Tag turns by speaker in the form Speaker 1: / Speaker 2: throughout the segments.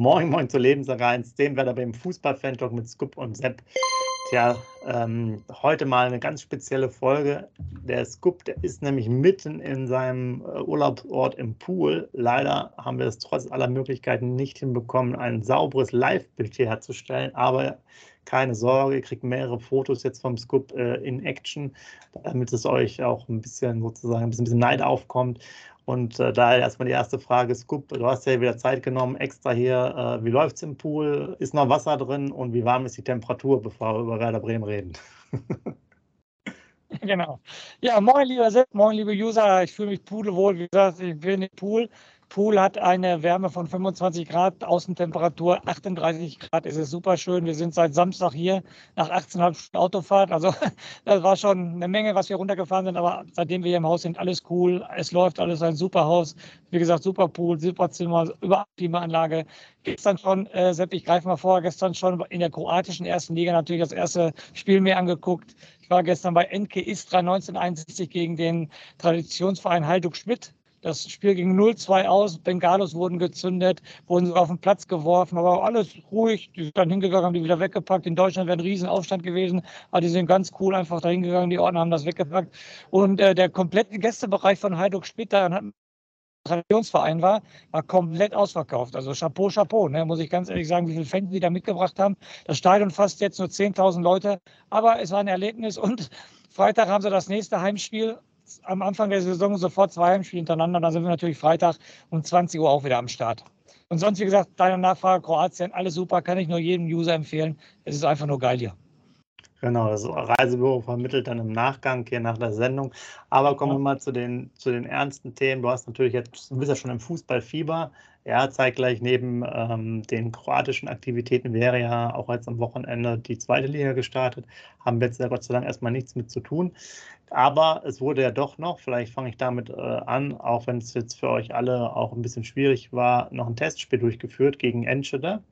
Speaker 1: Moin, moin zu Lebensreins, dem Wetter beim Fußball-Fan-Talk mit Scoop und Sepp. Tja, ähm, heute mal eine ganz spezielle Folge. Der Scoop, der ist nämlich mitten in seinem äh, Urlaubsort im Pool. Leider haben wir es trotz aller Möglichkeiten nicht hinbekommen, ein sauberes Live-Bild hier herzustellen. Aber keine Sorge, ihr kriegt mehrere Fotos jetzt vom Scoop äh, in Action, damit es euch auch ein bisschen sozusagen ein bisschen, ein bisschen Neid aufkommt. Und äh, daher erstmal die erste Frage, Scoop, du hast ja wieder Zeit genommen, extra hier. Äh, wie läuft es im Pool? Ist noch Wasser drin und wie warm ist die Temperatur, bevor wir über Werder Bremen reden?
Speaker 2: genau. Ja, moin lieber Sepp, moin liebe User. Ich fühle mich pudelwohl. Wie gesagt, ich bin im Pool. Pool hat eine Wärme von 25 Grad, Außentemperatur 38 Grad. Es ist super schön. Wir sind seit Samstag hier nach 18,5 Stunden Autofahrt. Also das war schon eine Menge, was wir runtergefahren sind. Aber seitdem wir hier im Haus sind, alles cool. Es läuft alles ein super Haus. Wie gesagt, super Pool, super Zimmer, über Klimaanlage. Gestern schon, äh, Sepp, ich greife mal vor, gestern schon in der kroatischen ersten Liga natürlich das erste Spiel mir angeguckt. Ich war gestern bei NK Istra 1961 gegen den Traditionsverein Heiduk Schmidt das Spiel ging 0-2 aus, Bengalos wurden gezündet, wurden sogar auf den Platz geworfen, aber alles ruhig. Die sind dann hingegangen, haben die wieder weggepackt. In Deutschland wäre ein Riesenaufstand gewesen, aber die sind ganz cool einfach da hingegangen, die Ordner haben das weggepackt. Und äh, der komplette Gästebereich von Heiduk Schmidt, da Traditionsverein war, war komplett ausverkauft. Also Chapeau, Chapeau, ne, muss ich ganz ehrlich sagen, wie viele Fans die da mitgebracht haben. Das Stadion fasst jetzt nur 10.000 Leute, aber es war ein Erlebnis und Freitag haben sie das nächste Heimspiel am Anfang der Saison sofort zwei Heimspiele hintereinander. Dann sind wir natürlich Freitag um 20 Uhr auch wieder am Start. Und sonst, wie gesagt, deine Nachfrage, Kroatien, alles super, kann ich nur jedem User empfehlen. Es ist einfach nur geil hier.
Speaker 1: Genau, das Reisebüro vermittelt dann im Nachgang hier nach der Sendung. Aber kommen wir mal zu den, zu den ernsten Themen. Du hast natürlich jetzt, du bist ja schon im Fußballfieber. Ja, zeitgleich neben ähm, den kroatischen Aktivitäten wäre ja auch jetzt am Wochenende die zweite Liga gestartet. Haben wir jetzt ja Gott sei Dank erstmal nichts mit zu tun. Aber es wurde ja doch noch, vielleicht fange ich damit äh, an, auch wenn es jetzt für euch alle auch ein bisschen schwierig war, noch ein Testspiel durchgeführt gegen Enschede,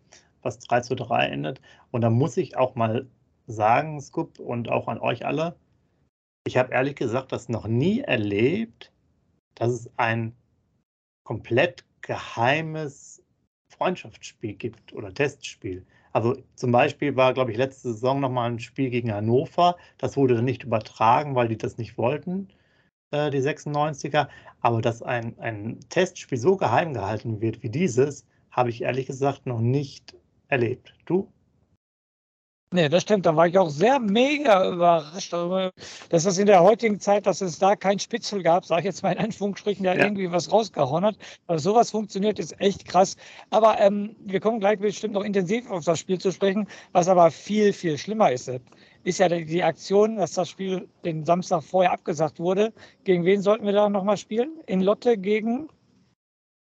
Speaker 1: was 3 zu 3 endet. Und da muss ich auch mal sagen, Scoop, und auch an euch alle, ich habe ehrlich gesagt das noch nie erlebt, dass es ein komplett geheimes Freundschaftsspiel gibt oder Testspiel. Also zum Beispiel war, glaube ich, letzte Saison nochmal ein Spiel gegen Hannover. Das wurde dann nicht übertragen, weil die das nicht wollten, äh, die 96er. Aber dass ein, ein Testspiel so geheim gehalten wird wie dieses, habe ich ehrlich gesagt noch nicht erlebt. Du?
Speaker 2: Nee, das stimmt. Da war ich auch sehr mega überrascht, dass es in der heutigen Zeit, dass es da kein Spitzel gab, sage ich jetzt mal in Anführungsstrichen, der ja. irgendwie was rausgehauen hat. Also sowas funktioniert, ist echt krass. Aber ähm, wir kommen gleich bestimmt noch intensiv auf das Spiel zu sprechen. Was aber viel, viel schlimmer ist, ist ja die Aktion, dass das Spiel den Samstag vorher abgesagt wurde. Gegen wen sollten wir da nochmal spielen? In Lotte gegen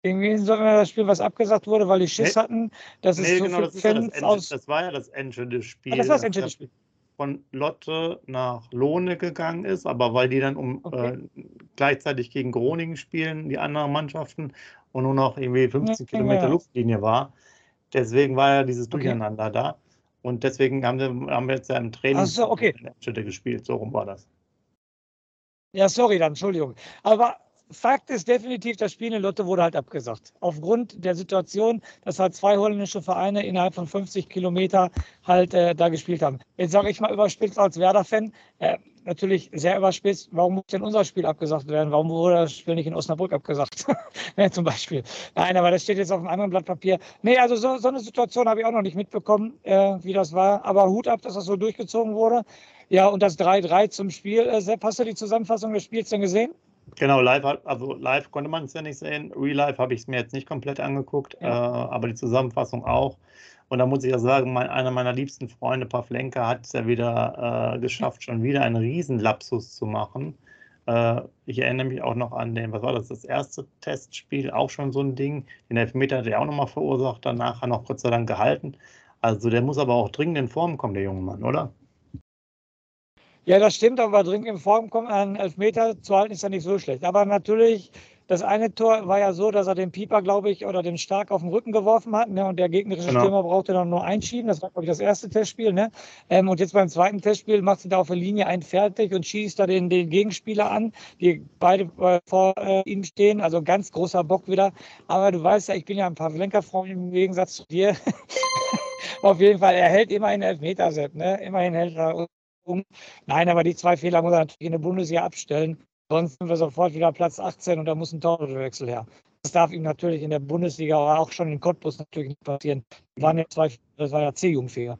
Speaker 2: irgendwie soll wir das Spiel, was abgesagt wurde, weil die Schiss nee. hatten, dass nee, es so genau,
Speaker 1: das, ja das, aus das war ja das Enschede-Spiel. Ah,
Speaker 2: das war das Enschede-Spiel.
Speaker 1: Von Lotte nach Lohne gegangen ist, aber weil die dann um okay. äh, gleichzeitig gegen Groningen spielen, die anderen Mannschaften, und nur noch irgendwie 15 ja, Kilometer ja. Luftlinie war. Deswegen war ja dieses Durcheinander okay. da. Und deswegen haben wir, haben wir jetzt ja im Training
Speaker 2: so, okay.
Speaker 1: Gespielt. So rum war das.
Speaker 2: Ja, sorry dann, Entschuldigung. Aber Fakt ist definitiv, das Spiel in Lotte wurde halt abgesagt. Aufgrund der Situation, dass halt zwei holländische Vereine innerhalb von 50 Kilometer halt äh, da gespielt haben. Jetzt sage ich mal überspitzt als Werder-Fan, äh, natürlich sehr überspitzt, warum muss denn unser Spiel abgesagt werden? Warum wurde das Spiel nicht in Osnabrück abgesagt? ja, zum Beispiel. Nein, aber das steht jetzt auf einem anderen Blatt Papier. Nee, also so, so eine Situation habe ich auch noch nicht mitbekommen, äh, wie das war. Aber Hut ab, dass das so durchgezogen wurde. Ja, und das 3-3 zum Spiel. Äh, Sepp, hast du die Zusammenfassung des Spiels denn gesehen?
Speaker 1: Genau, live, also live konnte man es ja nicht sehen. Real Life habe ich es mir jetzt nicht komplett angeguckt, ja. äh, aber die Zusammenfassung auch. Und da muss ich ja sagen, mein, einer meiner liebsten Freunde, Pavlenka, hat es ja wieder äh, geschafft, schon wieder einen Riesenlapsus zu machen. Äh, ich erinnere mich auch noch an den, was war das, das erste Testspiel, auch schon so ein Ding. Den Elfmeter hat er auch nochmal verursacht, danach hat noch Gott sei Dank gehalten. Also der muss aber auch dringend in Form kommen, der junge Mann, oder?
Speaker 2: Ja, das stimmt, aber dringend in Form kommen, einen Elfmeter zu halten, ist ja nicht so schlecht. Aber natürlich das eine Tor war ja so, dass er den Pieper, glaube ich, oder den Stark auf den Rücken geworfen hat. Ne? Und der gegnerische genau. Stürmer brauchte dann nur einschieben. Das war, glaube ich, das erste Testspiel. Ne? Ähm, und jetzt beim zweiten Testspiel macht sie da auf der Linie einen fertig und schießt da den, den Gegenspieler an, die beide äh, vor äh, ihm stehen. Also ganz großer Bock wieder. Aber du weißt ja, ich bin ja ein Pavlenka-Freund im Gegensatz zu dir. auf jeden Fall, er hält immerhin Elfmeter, Sepp. Ne? Immerhin hält er. Nein, aber die zwei Fehler muss er natürlich in der Bundesliga abstellen. Sonst sind wir sofort wieder Platz 18 und da muss ein Torwechsel her. Das darf ihm natürlich in der Bundesliga, aber auch schon in Cottbus natürlich nicht passieren. Waren ja zwei, das war ja C-Jugendfähiger.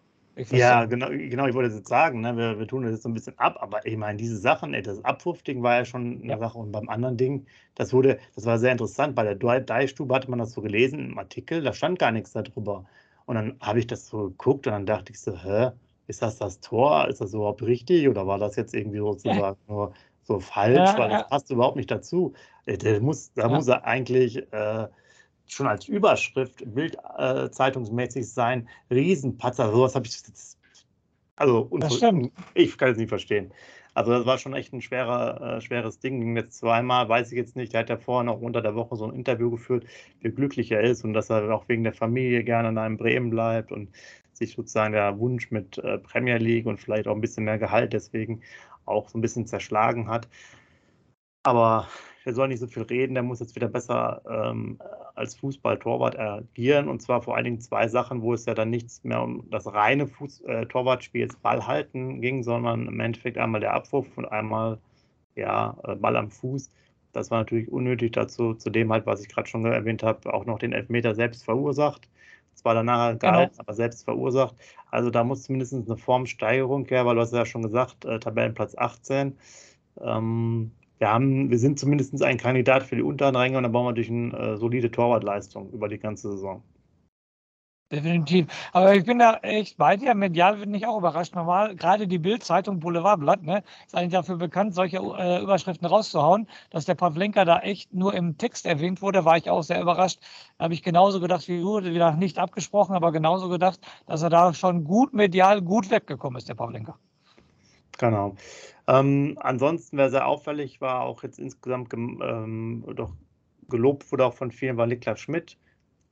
Speaker 1: Ja, genau, genau, ich wollte jetzt sagen, ne, wir, wir, tun das jetzt so ein bisschen ab, aber ich meine, diese Sachen, ey, das Abwurfding war ja schon eine ja. Sache und beim anderen Ding, das wurde, das war sehr interessant, bei der Deichstube hatte man das so gelesen im Artikel, da stand gar nichts darüber. Und dann habe ich das so geguckt und dann dachte ich so, hä, ist das das Tor? Ist das überhaupt richtig oder war das jetzt irgendwie sozusagen ja. nur so falsch, ja, weil das passt überhaupt nicht dazu. Äh, der muss, da muss er eigentlich äh, schon als Überschrift bildzeitungsmäßig äh, sein. Riesenpatzer, sowas habe ich. Also, ich kann es nicht verstehen. Also, das war schon echt ein schwerer, äh, schweres Ding. Ging jetzt zweimal, weiß ich jetzt nicht. Der hat ja vorher noch unter der Woche so ein Interview geführt, wie glücklich er ist und dass er auch wegen der Familie gerne in einem Bremen bleibt und sich sozusagen der Wunsch mit äh, Premier League und vielleicht auch ein bisschen mehr Gehalt deswegen auch so ein bisschen zerschlagen hat. Aber der soll nicht so viel reden, der muss jetzt wieder besser ähm, als Fußball-Torwart agieren. Und zwar vor allen Dingen zwei Sachen, wo es ja dann nichts mehr um das reine Fuß äh, Torwartspiel, jetzt Ball halten ging, sondern im Endeffekt einmal der Abwurf und einmal ja, äh, Ball am Fuß. Das war natürlich unnötig dazu, zu dem halt, was ich gerade schon erwähnt habe, auch noch den Elfmeter selbst verursacht. Zwar danach gehalten, genau. aber selbst verursacht. Also da muss zumindest eine Formsteigerung her, weil du hast ja schon gesagt, äh, Tabellenplatz 18. Ähm, wir, haben, wir sind zumindest ein Kandidat für die unteren Ränge und da brauchen wir natürlich eine äh, solide Torwartleistung über die ganze Saison.
Speaker 2: Definitiv. Aber ich bin da echt bei dir. Medial bin ich auch überrascht. Normal, gerade die Bild-Zeitung Boulevardblatt, ne, ist eigentlich dafür bekannt, solche äh, Überschriften rauszuhauen. Dass der Pavlenka da echt nur im Text erwähnt wurde, war ich auch sehr überrascht. Da habe ich genauso gedacht wie du, wieder nicht abgesprochen, aber genauso gedacht, dass er da schon gut medial gut weggekommen ist, der Pavlenka.
Speaker 1: Genau. Ähm, ansonsten, wer sehr auffällig war, auch jetzt insgesamt ähm, doch gelobt wurde auch von vielen, war Niklas Schmidt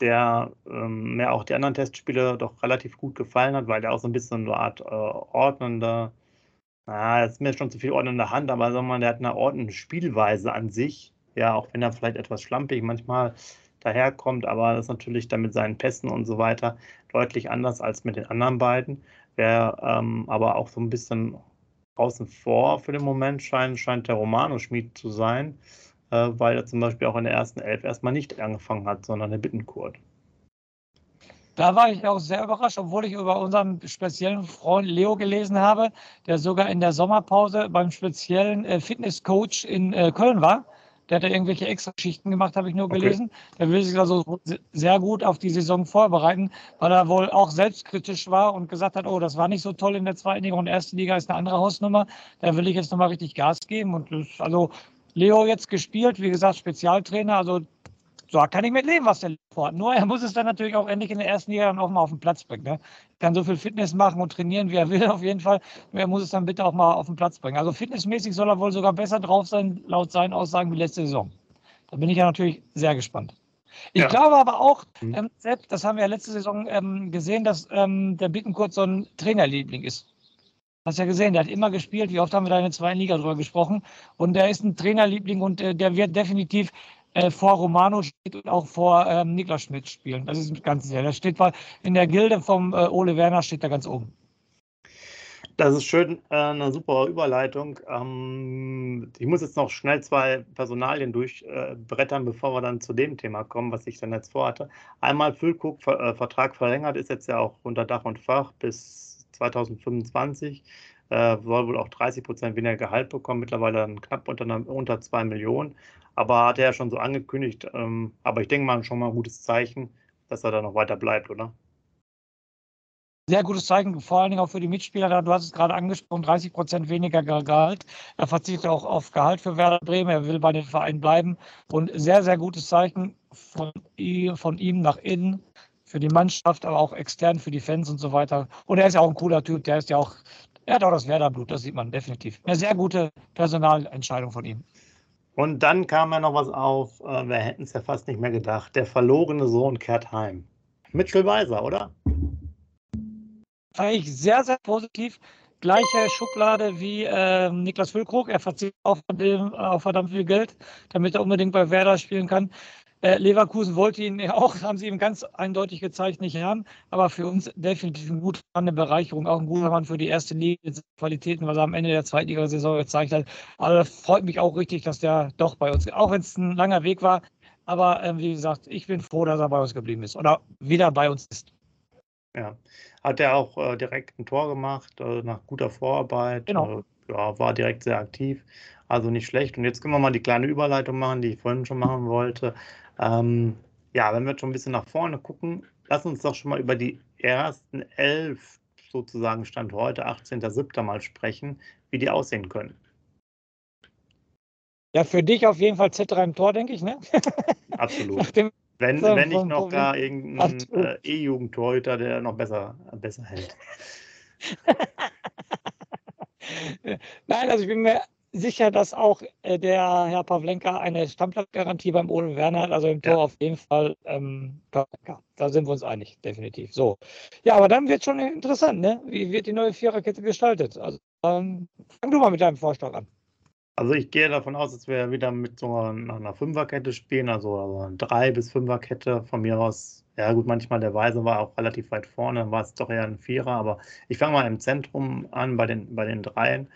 Speaker 1: der ähm, mir auch die anderen Testspiele doch relativ gut gefallen hat, weil der auch so ein bisschen eine Art äh, ordnender, na, ist mir schon zu viel ordnende Hand, aber sagen wir mal, der hat eine ordnende Spielweise an sich. Ja, auch wenn er vielleicht etwas schlampig manchmal daherkommt, aber das ist natürlich dann mit seinen Pässen und so weiter deutlich anders als mit den anderen beiden. Wer ähm, aber auch so ein bisschen außen vor für den Moment scheint, scheint der Romano-Schmied zu sein. Äh, weil er zum Beispiel auch in der ersten Elf erstmal nicht angefangen hat, sondern der Bittenkurt.
Speaker 2: Da war ich auch sehr überrascht, obwohl ich über unseren speziellen Freund Leo gelesen habe, der sogar in der Sommerpause beim speziellen äh, Fitnesscoach in äh, Köln war. Der hat da irgendwelche extra Schichten gemacht, habe ich nur gelesen. Okay. Der will sich also sehr gut auf die Saison vorbereiten, weil er wohl auch selbstkritisch war und gesagt hat, oh, das war nicht so toll in der zweiten Liga und erste Liga ist eine andere Hausnummer. Da will ich jetzt nochmal richtig Gas geben. Und das, also Leo jetzt gespielt, wie gesagt, Spezialtrainer. Also so kann ich mit leben, was der vorhat. Nur er muss es dann natürlich auch endlich in der ersten Liga dann auch mal auf den Platz bringen. Ne? Kann so viel Fitness machen und trainieren, wie er will, auf jeden Fall. Nur er muss es dann bitte auch mal auf den Platz bringen. Also fitnessmäßig soll er wohl sogar besser drauf sein, laut seinen Aussagen, wie letzte Saison. Da bin ich ja natürlich sehr gespannt. Ich ja. glaube aber auch, mhm. ähm, selbst, das haben wir ja letzte Saison ähm, gesehen, dass ähm, der Bittenkurt so ein Trainerliebling ist. Hast ja gesehen, der hat immer gespielt. Wie oft haben wir da in der zweiten Liga drüber gesprochen? Und der ist ein Trainerliebling und äh, der wird definitiv äh, vor Romano steht und auch vor ähm, Niklas Schmidt spielen. Das ist ganz sicher. Der steht in der Gilde vom äh, Ole Werner steht da ganz oben.
Speaker 1: Das ist schön, äh, eine super Überleitung. Ähm, ich muss jetzt noch schnell zwei Personalien durchbrettern, bevor wir dann zu dem Thema kommen, was ich dann jetzt vorhatte. Einmal Füllkuck, äh, Vertrag verlängert, ist jetzt ja auch unter Dach und Fach bis 2025. Äh, soll wohl auch 30 Prozent weniger Gehalt bekommen, mittlerweile knapp unter, unter 2 Millionen. Aber hat er ja schon so angekündigt. Ähm, aber ich denke mal schon mal ein gutes Zeichen, dass er da noch weiter bleibt, oder?
Speaker 2: sehr gutes Zeichen, vor allen Dingen auch für die Mitspieler. Du hast es gerade angesprochen, 30 Prozent weniger Gehalt. Er verzichtet auch auf Gehalt für Werder Bremen. Er will bei dem Verein bleiben. Und sehr, sehr gutes Zeichen von von ihm nach innen für die Mannschaft, aber auch extern für die Fans und so weiter. Und er ist ja auch ein cooler Typ. Der ist ja auch, er hat auch das Werderblut, das sieht man definitiv. Eine sehr gute Personalentscheidung von ihm.
Speaker 1: Und dann kam ja noch was auf, äh, wir hätten es ja fast nicht mehr gedacht. Der verlorene Sohn kehrt heim. Mitchell Weiser, oder?
Speaker 2: fand ich sehr, sehr positiv. Gleiche Schublade wie äh, Niklas Füllkrug. Er verzichtet auf, dem, auf verdammt viel Geld, damit er unbedingt bei Werder spielen kann. Äh, Leverkusen wollte ihn ja auch, haben sie ihm ganz eindeutig gezeigt, nicht haben. Aber für uns definitiv ein guter Mann, eine Bereicherung, auch ein guter Mann für die erste Liga, Qualitäten, was er am Ende der Zweitligasaison gezeigt hat. Also freut mich auch richtig, dass der doch bei uns, auch wenn es ein langer Weg war. Aber äh, wie gesagt, ich bin froh, dass er bei uns geblieben ist oder wieder bei uns ist.
Speaker 1: Ja, hat er auch äh, direkt ein Tor gemacht, äh, nach guter Vorarbeit.
Speaker 2: Genau.
Speaker 1: Äh, ja, war direkt sehr aktiv. Also nicht schlecht. Und jetzt können wir mal die kleine Überleitung machen, die ich vorhin schon machen wollte. Ähm, ja, wenn wir jetzt schon ein bisschen nach vorne gucken, lass uns doch schon mal über die ersten elf, sozusagen Stand heute, 18.07. mal sprechen, wie die aussehen können.
Speaker 2: Ja, für dich auf jeden Fall Z3 im Tor, denke ich, ne?
Speaker 1: Absolut. Wenn, so, wenn nicht noch gar irgendein äh, E-Jugendtorhüter, der noch besser, besser hält.
Speaker 2: Nein, also ich bin mir sicher, dass auch äh, der Herr Pavlenka eine Stammplatzgarantie beim Ole Werner hat. Also im Tor ja. auf jeden Fall. Ähm, da sind wir uns einig, definitiv. So. Ja, aber dann wird schon interessant, ne? Wie wird die neue Viererkette gestaltet? Also ähm, fang du mal mit deinem Vorschlag an.
Speaker 1: Also ich gehe davon aus, dass wir wieder mit so einer, einer Fünferkette spielen, also, also eine Drei- bis Fünferkette von mir aus. Ja gut, manchmal der Weise war auch relativ weit vorne, war es doch eher ein Vierer, aber ich fange mal im Zentrum an bei den, bei den Dreien.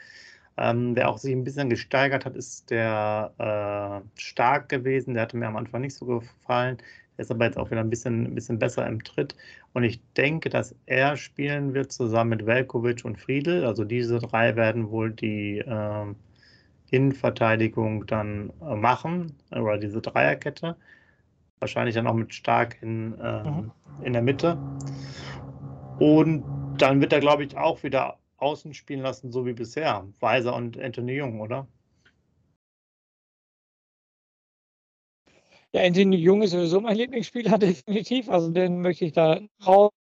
Speaker 1: Ähm, der auch sich ein bisschen gesteigert hat, ist der äh, Stark gewesen. Der hatte mir am Anfang nicht so gefallen. Der ist aber jetzt auch wieder ein bisschen, ein bisschen besser im Tritt. Und ich denke, dass er spielen wird zusammen mit Velkovic und Friedel. Also diese drei werden wohl die äh, Innenverteidigung dann äh, machen, oder diese Dreierkette. Wahrscheinlich dann auch mit Stark in, ähm, mhm. in der Mitte. Und dann wird er, glaube ich, auch wieder außen spielen lassen, so wie bisher. Weiser und Anthony Jung, oder?
Speaker 2: Ja, Anthony Jung ist sowieso mein Lieblingsspieler, definitiv. Also den möchte ich da raus.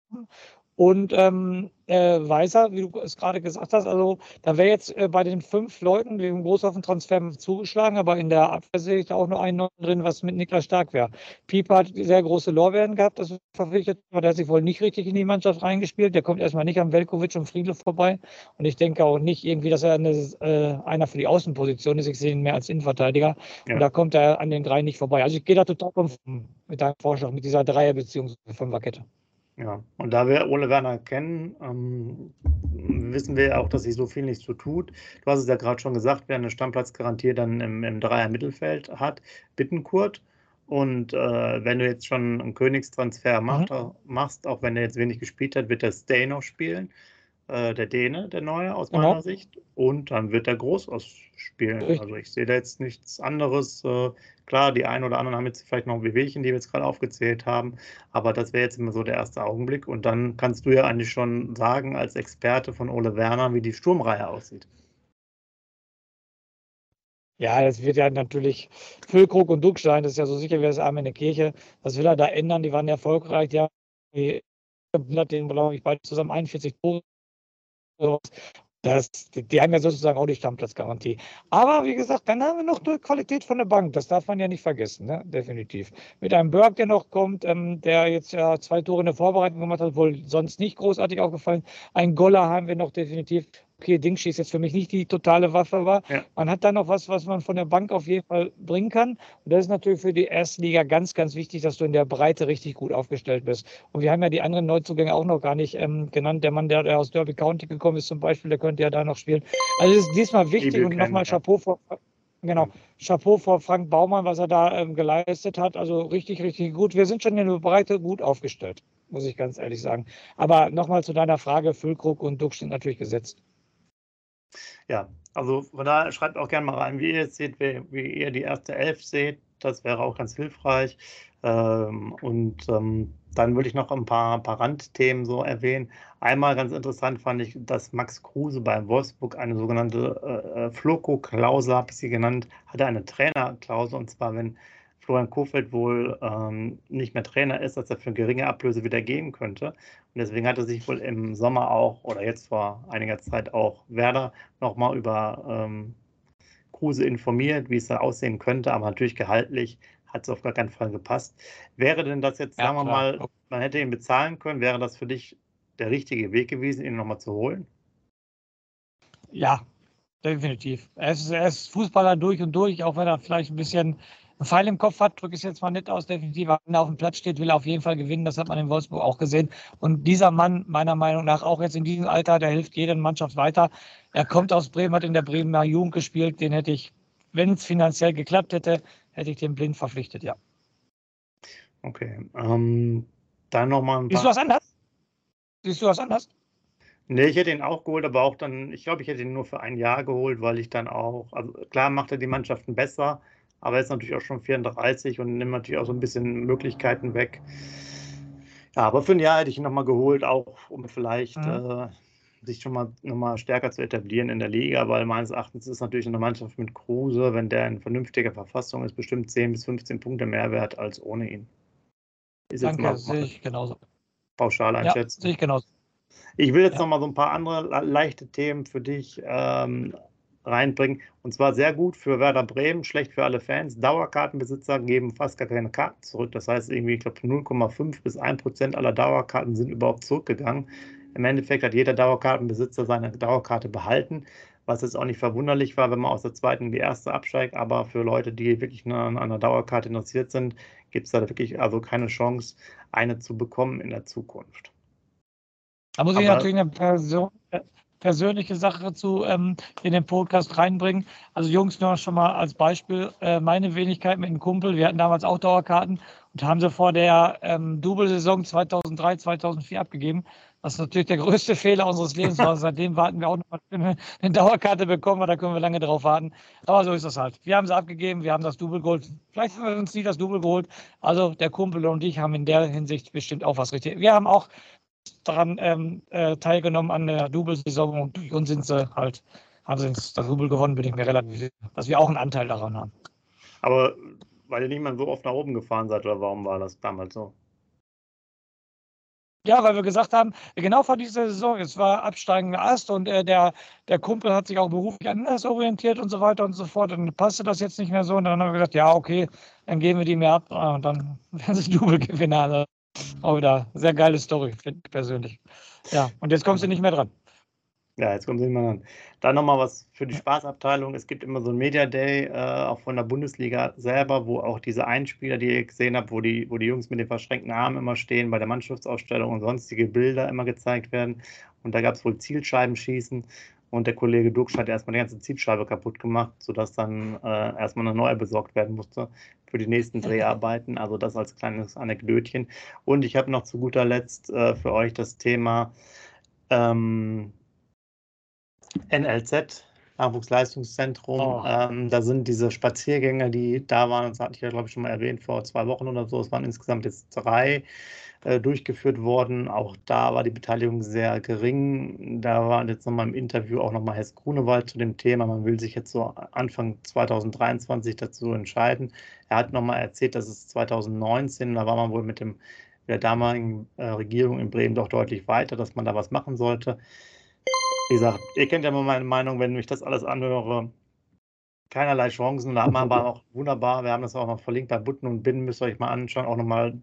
Speaker 2: Und ähm, äh, Weiser, wie du es gerade gesagt hast, also da wäre jetzt äh, bei den fünf Leuten, die im Großhoffen-Transfer zugeschlagen, aber in der Abwehr sehe ich da auch nur einen neuen drin, was mit Niklas Stark wäre. Pieper hat sehr große Lorbeeren gehabt, das verpflichtet, aber der hat sich wohl nicht richtig in die Mannschaft reingespielt. Der kommt erstmal nicht am Velkovic und Friedle vorbei. Und ich denke auch nicht irgendwie, dass er eine, äh, einer für die Außenposition ist. Ich sehe ihn mehr als Innenverteidiger. Ja. Und da kommt er an den drei nicht vorbei. Also ich gehe da total mit deinem Vorschlag, mit dieser Dreier- bzw. Fünferkette.
Speaker 1: Ja, und da wir Ole Werner kennen, ähm, wissen wir auch, dass sich so viel nicht so tut. Du hast es ja gerade schon gesagt, wer eine Stammplatzgarantie dann im, im Dreier-Mittelfeld hat, Bittenkurt. Und äh, wenn du jetzt schon einen Königstransfer macht, mhm. machst, auch wenn er jetzt wenig gespielt hat, wird der Stay noch spielen äh, der Däne, der Neue, aus meiner genau. Sicht. Und dann wird er groß ausspielen. Also ich sehe da jetzt nichts anderes. Äh, klar, die einen oder anderen haben jetzt vielleicht noch Wehwehchen, die wir jetzt gerade aufgezählt haben. Aber das wäre jetzt immer so der erste Augenblick. Und dann kannst du ja eigentlich schon sagen, als Experte von Ole Werner, wie die Sturmreihe aussieht.
Speaker 2: Ja, das wird ja natürlich Füllkrug und Duckstein, das ist ja so sicher wie das Arm in der Kirche. Das will er da ändern. Die waren erfolgreich. Die haben den, glaube ich, beide zusammen 41 Tore das, die haben ja sozusagen auch die Stammplatzgarantie. Aber wie gesagt, dann haben wir noch eine Qualität von der Bank. Das darf man ja nicht vergessen, ne? definitiv. Mit einem Berg, der noch kommt, ähm, der jetzt ja zwei Tore in der Vorbereitung gemacht hat, wohl sonst nicht großartig aufgefallen. Ein Goller haben wir noch definitiv. Okay, Dingshi ist jetzt für mich nicht die totale Waffe, aber ja. man hat da noch was, was man von der Bank auf jeden Fall bringen kann. Und das ist natürlich für die erste Liga ganz, ganz wichtig, dass du in der Breite richtig gut aufgestellt bist. Und wir haben ja die anderen Neuzugänge auch noch gar nicht ähm, genannt. Der Mann, der, der, aus Derby County gekommen ist zum Beispiel, der könnte ja da noch spielen. Also es ist diesmal wichtig und nochmal Chapeau vor, Genau. Chapeau vor Frank Baumann, was er da ähm, geleistet hat. Also richtig, richtig gut. Wir sind schon in der Breite gut aufgestellt, muss ich ganz ehrlich sagen. Aber nochmal zu deiner Frage: Füllkrug und Duck sind natürlich gesetzt.
Speaker 1: Ja, also von daher schreibt auch gerne mal rein, wie ihr jetzt seht, wie, wie ihr die erste Elf seht. Das wäre auch ganz hilfreich. Ähm, und ähm, dann würde ich noch ein paar, ein paar Randthemen so erwähnen. Einmal ganz interessant fand ich, dass Max Kruse bei Wolfsburg eine sogenannte äh, äh Floco-Klausel, habe ich sie genannt, hatte eine Trainerklausel. Und zwar, wenn Florian Kofeld wohl ähm, nicht mehr Trainer ist, dass er für geringe Ablöse wieder gehen könnte. Und deswegen hatte sich wohl im Sommer auch oder jetzt vor einiger Zeit auch Werder nochmal über ähm, Kruse informiert, wie es da aussehen könnte, aber natürlich gehaltlich hat es auf gar keinen Fall gepasst. Wäre denn das jetzt, ja, sagen wir mal, man hätte ihn bezahlen können, wäre das für dich der richtige Weg gewesen, ihn nochmal zu holen?
Speaker 2: Ja, definitiv. Er ist, er ist Fußballer durch und durch, auch wenn er vielleicht ein bisschen einen Pfeil im Kopf hat, drücke ich es jetzt mal nicht aus, definitiv. Wenn er auf dem Platz steht, will er auf jeden Fall gewinnen. Das hat man in Wolfsburg auch gesehen. Und dieser Mann, meiner Meinung nach, auch jetzt in diesem Alter, der hilft jeder Mannschaft weiter. Er kommt aus Bremen, hat in der Bremer Jugend gespielt. Den hätte ich, wenn es finanziell geklappt hätte, hätte ich den blind verpflichtet, ja.
Speaker 1: Okay. Ähm, dann nochmal ein
Speaker 2: paar. Siehst du was anders? Siehst du was anders?
Speaker 1: Nee, ich hätte ihn auch geholt, aber auch dann, ich glaube, ich hätte ihn nur für ein Jahr geholt, weil ich dann auch, also klar macht er die Mannschaften besser, aber er ist natürlich auch schon 34 und nimmt natürlich auch so ein bisschen Möglichkeiten weg. Ja, aber für ein Jahr hätte ich ihn nochmal geholt, auch um vielleicht mhm. äh, sich schon mal nochmal stärker zu etablieren in der Liga, weil meines Erachtens ist natürlich eine Mannschaft mit Kruse, wenn der in vernünftiger Verfassung ist, bestimmt 10 bis 15 Punkte mehr wert als ohne ihn.
Speaker 2: Ist Danke, mal, sehe ich genauso.
Speaker 1: Pauschal einschätzen.
Speaker 2: Ja, sehe ich genauso.
Speaker 1: Ich will jetzt ja. noch mal so ein paar andere leichte Themen für dich ähm, reinbringen. Und zwar sehr gut für Werder Bremen, schlecht für alle Fans. Dauerkartenbesitzer geben fast gar keine Karten zurück. Das heißt, irgendwie, ich glaube, 0,5 bis 1 Prozent aller Dauerkarten sind überhaupt zurückgegangen. Im Endeffekt hat jeder Dauerkartenbesitzer seine Dauerkarte behalten, was jetzt auch nicht verwunderlich war, wenn man aus der zweiten in die erste absteigt. Aber für Leute, die wirklich an einer Dauerkarte interessiert sind, gibt es da wirklich also keine Chance, eine zu bekommen in der Zukunft.
Speaker 2: Da muss ich natürlich eine Person, persönliche Sache zu ähm, in den Podcast reinbringen. Also Jungs, nur schon mal als Beispiel äh, meine Wenigkeit mit einem Kumpel. Wir hatten damals auch Dauerkarten und haben sie vor der ähm, Double-Saison 2003, 2004 abgegeben. Was natürlich der größte Fehler unseres Lebens war. Seitdem warten wir auch noch eine, eine Dauerkarte bekommen, aber da können wir lange drauf warten. Aber so ist das halt. Wir haben sie abgegeben, wir haben das Double geholt. Vielleicht haben wir uns nie das Double geholt. Also der Kumpel und ich haben in der Hinsicht bestimmt auch was richtig. Wir haben auch daran ähm, äh, teilgenommen an der Double-Saison und durch uns sind sie halt, haben sie das Double gewonnen, bin ich mir relativ sicher, dass wir auch einen Anteil daran haben.
Speaker 1: Aber weil ihr nicht mal so oft nach oben gefahren seid, oder warum war das damals so?
Speaker 2: Ja, weil wir gesagt haben, genau vor dieser Saison, es war absteigender Ast und äh, der, der Kumpel hat sich auch beruflich anders orientiert und so weiter und so fort. Dann passte das jetzt nicht mehr so. Und dann haben wir gesagt, ja, okay, dann geben wir die mehr ab und dann werden sie Double-Gewinner. Auch wieder sehr geile Story, finde ich persönlich. Ja, und jetzt kommst du nicht mehr dran.
Speaker 1: Ja, jetzt es nicht mehr dran. Dann nochmal was für die Spaßabteilung. Es gibt immer so ein Media Day, äh, auch von der Bundesliga selber, wo auch diese Einspieler, die ihr gesehen habt, wo die, wo die Jungs mit den verschränkten Armen immer stehen, bei der Mannschaftsausstellung und sonstige Bilder immer gezeigt werden. Und da gab es wohl Zielscheibenschießen. Und der Kollege Duxch hat erstmal die ganze Zielscheibe kaputt gemacht, sodass dann äh, erstmal eine neue besorgt werden musste für die nächsten Dreharbeiten. Also das als kleines Anekdötchen. Und ich habe noch zu guter Letzt äh, für euch das Thema ähm, NLZ, Nachwuchsleistungszentrum. Oh. Ähm, da sind diese Spaziergänge, die da waren, das hatte ich ja, glaube ich, schon mal erwähnt, vor zwei Wochen oder so. Es waren insgesamt jetzt drei durchgeführt worden. Auch da war die Beteiligung sehr gering. Da war jetzt nochmal im Interview auch nochmal Hess Grunewald zu dem Thema. Man will sich jetzt so Anfang 2023 dazu entscheiden. Er hat nochmal erzählt, dass es 2019, da war man wohl mit dem, der damaligen äh, Regierung in Bremen doch deutlich weiter, dass man da was machen sollte. Wie gesagt, ihr kennt ja immer meine Meinung, wenn ich das alles anhöre, keinerlei Chancen. Da haben wir aber auch wunderbar, wir haben das auch noch verlinkt bei Butten und Binnen, müsst ihr euch mal anschauen, auch nochmal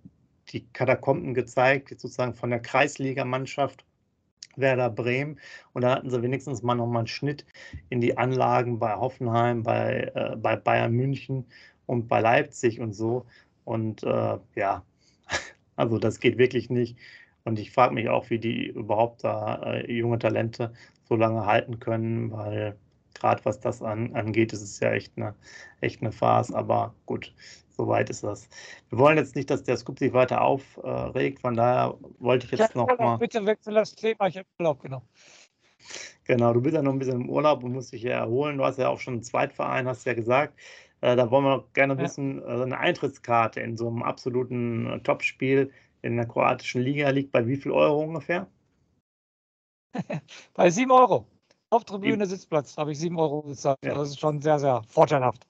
Speaker 1: die Katakomben gezeigt, sozusagen von der Kreisligamannschaft Werder Bremen. Und da hatten sie wenigstens mal nochmal einen Schnitt in die Anlagen bei Hoffenheim, bei, äh, bei Bayern München und bei Leipzig und so. Und äh, ja, also das geht wirklich nicht. Und ich frage mich auch, wie die überhaupt da äh, junge Talente so lange halten können, weil gerade was das an, angeht, ist es ja echt eine, echt eine Farce. Aber gut, soweit ist das. Wir wollen jetzt nicht, dass der Scoop sich weiter aufregt. Von daher wollte ich jetzt ja, noch mal.
Speaker 2: Bitte wechsel das Thema. Ich habe Urlaub genommen.
Speaker 1: Genau, du bist ja noch ein bisschen im Urlaub und musst dich ja erholen. Du hast ja auch schon einen Zweitverein, hast ja gesagt. Äh, da wollen wir noch gerne wissen, ja. äh, eine Eintrittskarte in so einem absoluten äh, Topspiel in der kroatischen Liga liegt bei wie viel Euro ungefähr?
Speaker 2: bei sieben Euro. Auf Tribüne Sitzplatz habe ich sieben Euro bezahlt. Ja. Das ist schon sehr, sehr vorteilhaft.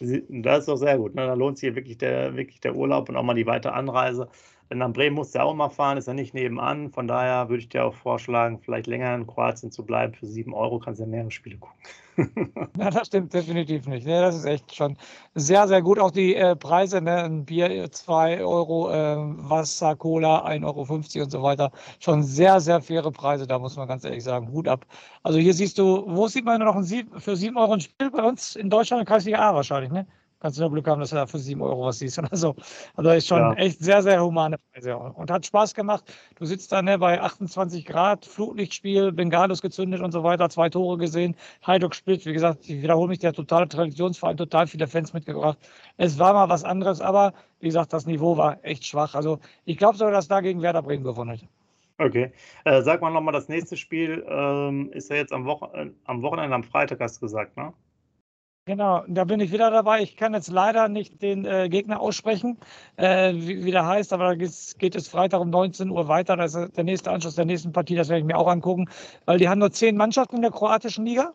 Speaker 1: Das ist doch sehr gut. Ne? Da lohnt sich wirklich der, wirklich der Urlaub und auch mal die weitere Anreise. Denn nach Bremen musst du ja auch mal fahren, ist ja nicht nebenan. Von daher würde ich dir auch vorschlagen, vielleicht länger in Kroatien zu bleiben. Für sieben Euro kannst du ja mehrere Spiele gucken.
Speaker 2: ja, das stimmt definitiv nicht. Ja, das ist echt schon sehr, sehr gut. Auch die äh, Preise, ne? ein Bier 2 Euro, äh, Wasser, Cola 1,50 Euro und so weiter. Schon sehr, sehr faire Preise, da muss man ganz ehrlich sagen. Hut ab. Also hier siehst du, wo sieht man noch ein Sieb, für 7 Euro ein Spiel bei uns in Deutschland? Kreisliga A wahrscheinlich, ne? Kannst du nur Glück haben, dass du da für 7 Euro was siehst oder so. Also ist schon ja. echt sehr, sehr humane Preise und hat Spaß gemacht. Du sitzt da ne, bei 28 Grad, Flutlichtspiel, Bengalos gezündet und so weiter, zwei Tore gesehen, Heidok spielt, wie gesagt, ich wiederhole mich, der totale Traditionsverein, total viele Fans mitgebracht. Es war mal was anderes, aber wie gesagt, das Niveau war echt schwach. Also ich glaube sogar, dass da gegen Werder Bremen gewonnen hätte.
Speaker 1: Okay. Äh, sag mal nochmal, das nächste Spiel ähm, ist ja jetzt am, Wochen äh, am Wochenende, am Freitag, hast du gesagt, ne?
Speaker 2: Genau, da bin ich wieder dabei. Ich kann jetzt leider nicht den äh, Gegner aussprechen, äh, wie, wie, der heißt, aber da geht es Freitag um 19 Uhr weiter. Das ist der nächste Anschluss der nächsten Partie, das werde ich mir auch angucken, weil die haben nur zehn Mannschaften in der kroatischen Liga.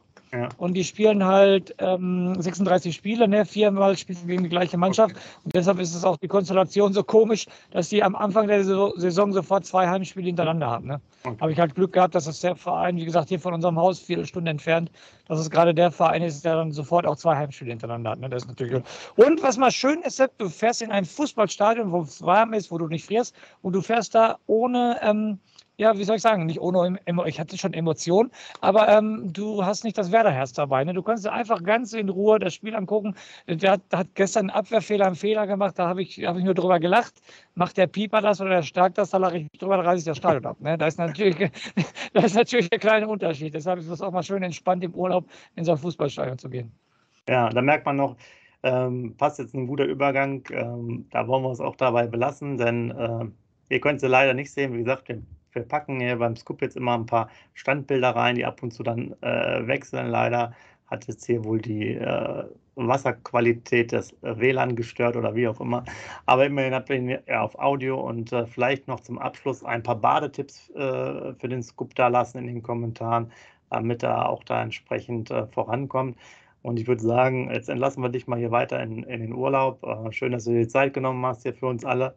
Speaker 2: Und die spielen halt ähm, 36 Spiele, ne? viermal spielen sie gegen die gleiche Mannschaft. Okay. Und deshalb ist es auch die Konstellation so komisch, dass die am Anfang der Saison sofort zwei Heimspiele hintereinander haben. Ne? Okay. Habe ich halt Glück gehabt, dass das der Verein, wie gesagt, hier von unserem Haus, vier Stunden entfernt, dass es gerade der Verein ist, der dann sofort auch zwei Heimspiele hintereinander hat. Ne? Das ist natürlich gut. Und was mal schön ist, du fährst in ein Fußballstadion, wo es warm ist, wo du nicht frierst, und du fährst da ohne. Ähm, ja, wie soll ich sagen, nicht ohne, ich hatte schon Emotionen, aber ähm, du hast nicht das Werderherz dabei. Ne? Du kannst einfach ganz in Ruhe das Spiel angucken. Der hat, hat gestern einen Abwehrfehler, einen Fehler gemacht, da habe ich, hab ich nur drüber gelacht. Macht der Pieper das oder der Stark das, da lache ich drüber, da reiße ich das Stadion ab. Ne? Da, ist natürlich, da ist natürlich der kleine Unterschied. Deshalb ist es auch mal schön entspannt im Urlaub in so ein Fußballstadion zu gehen.
Speaker 1: Ja, da merkt man noch, ähm, passt jetzt ein guter Übergang. Ähm, da wollen wir es auch dabei belassen, denn äh, ihr könnt sie leider nicht sehen. Wie gesagt, wir wir packen hier beim Scoop jetzt immer ein paar Standbilder rein, die ab und zu dann äh, wechseln. Leider hat jetzt hier wohl die äh, Wasserqualität des WLAN gestört oder wie auch immer. Aber immerhin habt ihr ja auf Audio und äh, vielleicht noch zum Abschluss ein paar Badetipps äh, für den Scoop da lassen in den Kommentaren, damit er auch da entsprechend äh, vorankommt. Und ich würde sagen, jetzt entlassen wir dich mal hier weiter in, in den Urlaub. Äh, schön, dass du dir die Zeit genommen hast hier für uns alle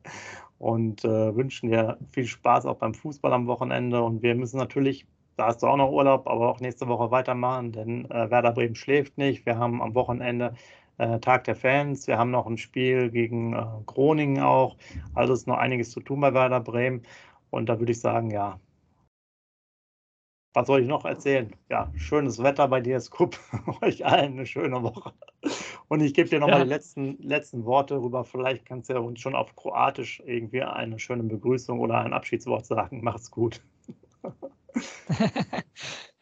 Speaker 1: und äh, wünschen dir viel Spaß auch beim Fußball am Wochenende. Und wir müssen natürlich, da hast du auch noch Urlaub, aber auch nächste Woche weitermachen, denn äh, Werder Bremen schläft nicht. Wir haben am Wochenende äh, Tag der Fans. Wir haben noch ein Spiel gegen äh, Groningen auch. Also ist noch einiges zu tun bei Werder Bremen. Und da würde ich sagen, ja, was soll ich noch erzählen? Ja, schönes Wetter bei dir, Scoop. Euch allen eine schöne Woche. Und ich gebe dir nochmal ja. die letzten, letzten Worte rüber. Vielleicht kannst du ja uns schon auf Kroatisch irgendwie eine schöne Begrüßung oder ein Abschiedswort sagen. Macht's gut.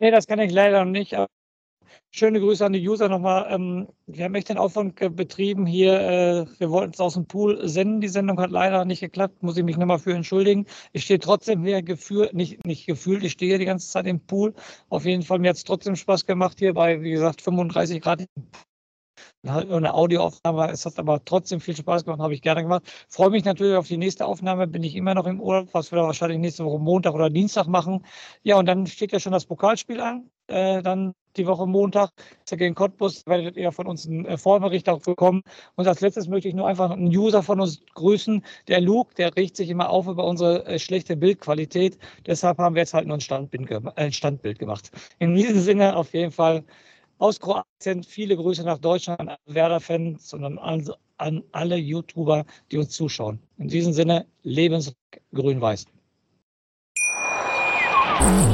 Speaker 2: nee, das kann ich leider noch nicht. Schöne Grüße an die User nochmal. Ähm, wir haben echt den Aufwand betrieben hier. Äh, wir wollten es aus dem Pool senden. Die Sendung hat leider nicht geklappt. Muss ich mich nochmal für entschuldigen. Ich stehe trotzdem hier gefühlt, nicht, nicht gefühlt, ich stehe die ganze Zeit im Pool. Auf jeden Fall, mir hat es trotzdem Spaß gemacht hier bei, wie gesagt, 35 Grad eine Audioaufnahme. Es hat aber trotzdem viel Spaß gemacht, habe ich gerne gemacht. Freue mich natürlich auf die nächste Aufnahme. Bin ich immer noch im Urlaub, was wir wahrscheinlich nächste Woche Montag oder Dienstag machen. Ja, und dann steht ja schon das Pokalspiel an. Äh, dann die Woche Montag ist ja gegen Cottbus. werdet ihr von uns einen äh, Vorbericht auch bekommen. Und als letztes möchte ich nur einfach einen User von uns grüßen. Der Luke, der riecht sich immer auf über unsere äh, schlechte Bildqualität. Deshalb haben wir jetzt halt nur ein Standbild, äh, Standbild gemacht. In diesem Sinne auf jeden Fall aus Kroatien. Viele Grüße nach Deutschland an Werder-Fans und an, an, alle YouTuber, die uns zuschauen. In diesem Sinne, lebensgrün-weiß.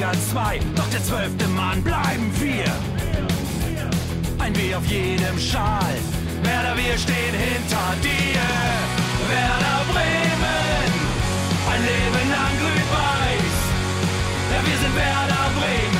Speaker 3: Liga 2, doch der zwölfte Mann bleiben wir. Ein W auf jedem Schal, Werder, wir stehen hinter dir. Werder Bremen, ein Leben lang grün-weiß. Ja, wir sind Werder Bremen,